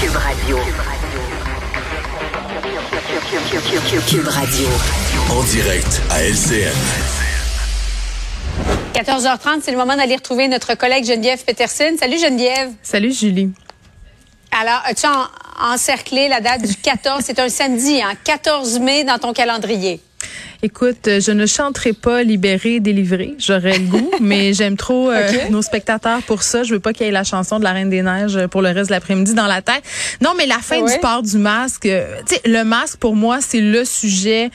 Cube Radio. Cube Radio. En direct à LCN. 14h30, c'est le moment d'aller retrouver notre collègue Geneviève Peterson. Salut Geneviève. Salut Julie. Alors, as-tu en- encerclé la date du 14? c'est un samedi, hein? 14 mai dans ton calendrier. Écoute, euh, je ne chanterai pas libéré, délivré. J'aurais le goût, mais j'aime trop euh, nos spectateurs pour ça. Je veux pas qu'il y ait la chanson de la Reine des Neiges euh, pour le reste de l'après-midi dans la tête. Non, mais la fin Ouais. du port du masque, tu sais, le masque pour moi c'est le sujet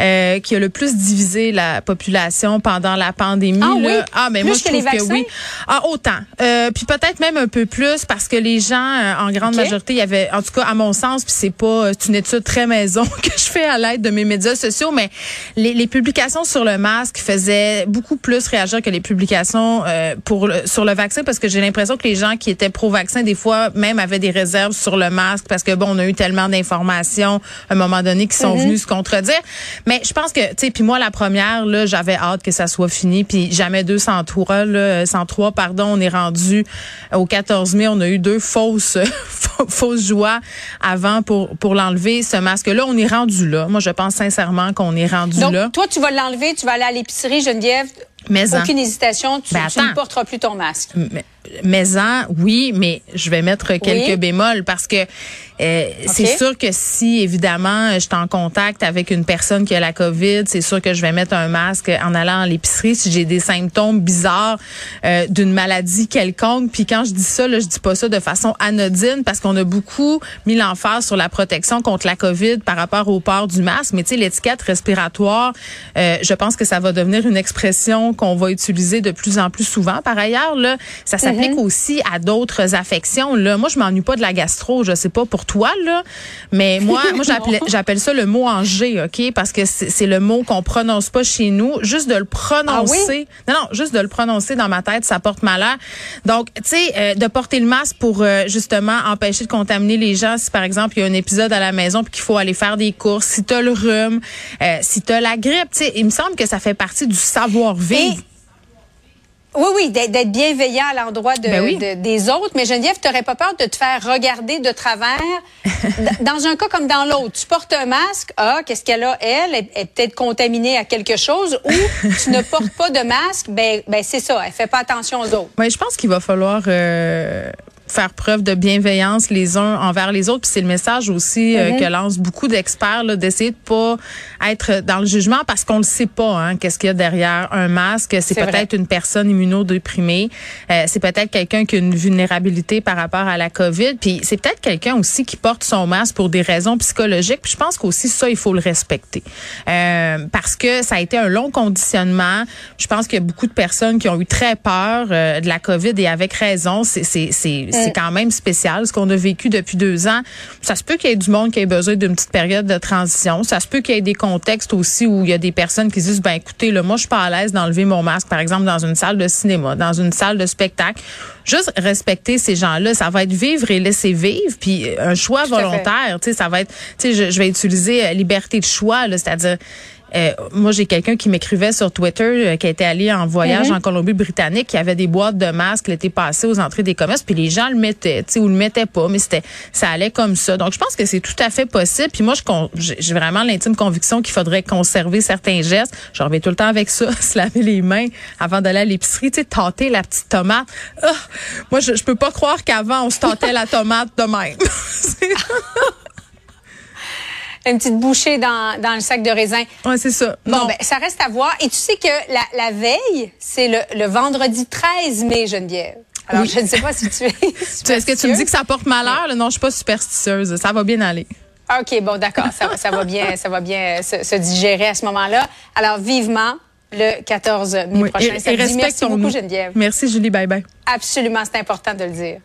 euh, qui a le plus divisé la population pendant la pandémie. Ah oui? là. Ah, mais Plus moi je trouve que oui. Ah, autant. Euh, puis peut-être même un peu plus parce que les gens, en grande majorité, il y avait, en tout cas à mon sens, puis c'est pas, c'est une étude très maison que je fais à l'aide de mes médias sociaux, mais les, les publications sur le masque faisaient beaucoup plus réagir que les publications euh, pour le- sur le vaccin parce que j'ai l'impression que les gens qui étaient pro-vaccin des fois même avaient des réserves sur le masque parce que bon on a eu tellement d'informations à un moment donné qui sont venues se contredire. Mais je pense que tu sais puis moi la première là j'avais hâte que ça soit fini puis jamais 203 là 103 pardon on est rendu au 14 mai on a eu deux fausses fausses joies avant pour pour l'enlever ce masque là on est rendu là. Moi je pense sincèrement qu'on est rendu Donc, là. toi, tu vas l'enlever, tu vas aller à l'épicerie, Geneviève. Mais en- Aucune hésitation, tu, Ben, tu ne attends. porteras plus ton masque. Mais- Maison, oui, mais je vais mettre quelques Oui. bémols parce que euh, c'est sûr que si, évidemment, je suis en contact avec une personne qui a la COVID, c'est sûr que je vais mettre un masque en allant à l'épicerie si j'ai des symptômes bizarres euh, d'une maladie quelconque. Puis quand je dis ça, là, je dis pas ça de façon anodine parce qu'on a beaucoup mis l'emphase sur la protection contre la COVID par rapport au port du masque. Mais tu sais, l'étiquette respiratoire, euh, je pense que ça va devenir une expression qu'on va utiliser de plus en plus souvent. Par ailleurs, là, ça s'applique aussi à d'autres affections. Là, moi, je m'ennuie pas de la gastro. Je sais pas pour toi là, mais moi, moi, j'appelle, ça le mot en G, ok, parce que c'est, le mot qu'on prononce pas chez nous. Juste de le prononcer, non, non, juste de le prononcer dans ma tête, ça porte malheur. Donc, tu sais, euh, de porter le masque pour euh, justement empêcher de contaminer les gens. Si par exemple il y a un épisode à la maison puis qu'il faut aller faire des courses, si t'as le rhume, euh, si t'as la grippe, tu sais, il me semble que ça fait partie du savoir-vivre. Et- Oui, oui, d'être bienveillant à l'endroit de, Ben oui. de- des autres. Mais Geneviève, tu n'aurais pas peur de te faire regarder de travers? Dans un cas comme dans l'autre, tu portes un masque. Ah, qu'est-ce qu'elle a, elle? Elle est peut-être contaminée à quelque chose. Ou tu ne portes pas de masque. Ben, ben c'est ça. Elle fait pas attention aux autres. Oui, je pense qu'il va falloir euh, faire preuve de bienveillance les uns envers les autres. Puis c'est le message aussi euh, que lancent beaucoup d'experts, d'essayer de pas être dans le jugement parce qu'on ne sait pas hein, qu'est-ce qu'il y a derrière un masque. C'est C'est peut-être une personne immunodéprimée. Euh, c'est peut-être quelqu'un qui a une vulnérabilité par rapport à la COVID. Puis c'est peut-être quelqu'un aussi qui porte son masque pour des raisons psychologiques. Puis je pense qu'aussi ça, il faut le respecter. Euh, parce que ça a été un long conditionnement. Je pense qu'il y a beaucoup de personnes qui ont eu très peur euh, de la COVID et avec raison. C'est c'est c'est quand même spécial ce qu'on a vécu depuis deux ans. Ça se peut qu'il y ait du monde qui ait besoin d'une petite période de transition. Ça se peut qu'il y ait des contextes aussi où il y a des personnes qui disent ben écoutez là moi je suis pas à l'aise d'enlever mon masque par exemple dans une salle de cinéma, dans une salle de spectacle. Juste respecter ces gens-là, ça va être vivre et laisser vivre puis un choix volontaire, tu sais ça va être tu sais je, je vais utiliser euh, liberté de choix là, c'est-à-dire euh, moi, j'ai quelqu'un qui m'écrivait sur Twitter euh, qui était allé en voyage en Colombie-Britannique, qui avait des boîtes de masques l'été passé aux entrées des commerces, puis les gens le mettaient, tu sais, ou le mettaient pas, mais c'était, ça allait comme ça. Donc, je pense que c'est tout à fait possible. Puis moi, je con- j'ai j'ai vraiment l'intime conviction qu'il faudrait conserver certains gestes. Je reviens tout le temps avec ça, se laver les mains avant d'aller à l'épicerie, tu sais, tâter la petite tomate. Ah! moi, je, je peux pas croire qu'avant on se tâtait la tomate de même. Une petite bouchée dans, dans le sac de raisin. ouais, c'est ça. Bon, Non. ben, ça reste à voir. Et tu sais que la, la veille, c'est le, le vendredi 13 mai, Geneviève. Alors, Oui. je ne sais pas si tu es. Est-ce que tu me dis que ça porte malheur? là? Non, je suis pas superstitieuse. Ça va bien aller. OK, bon, d'accord. Ça, va- ça va bien, ça va bien se, se digérer à ce moment-là. Alors, vivement, le 14 mai Oui. prochain. Et, et. Merci beaucoup, Geneviève. Merci, Julie. Bye bye. Absolument, c'est important de le dire.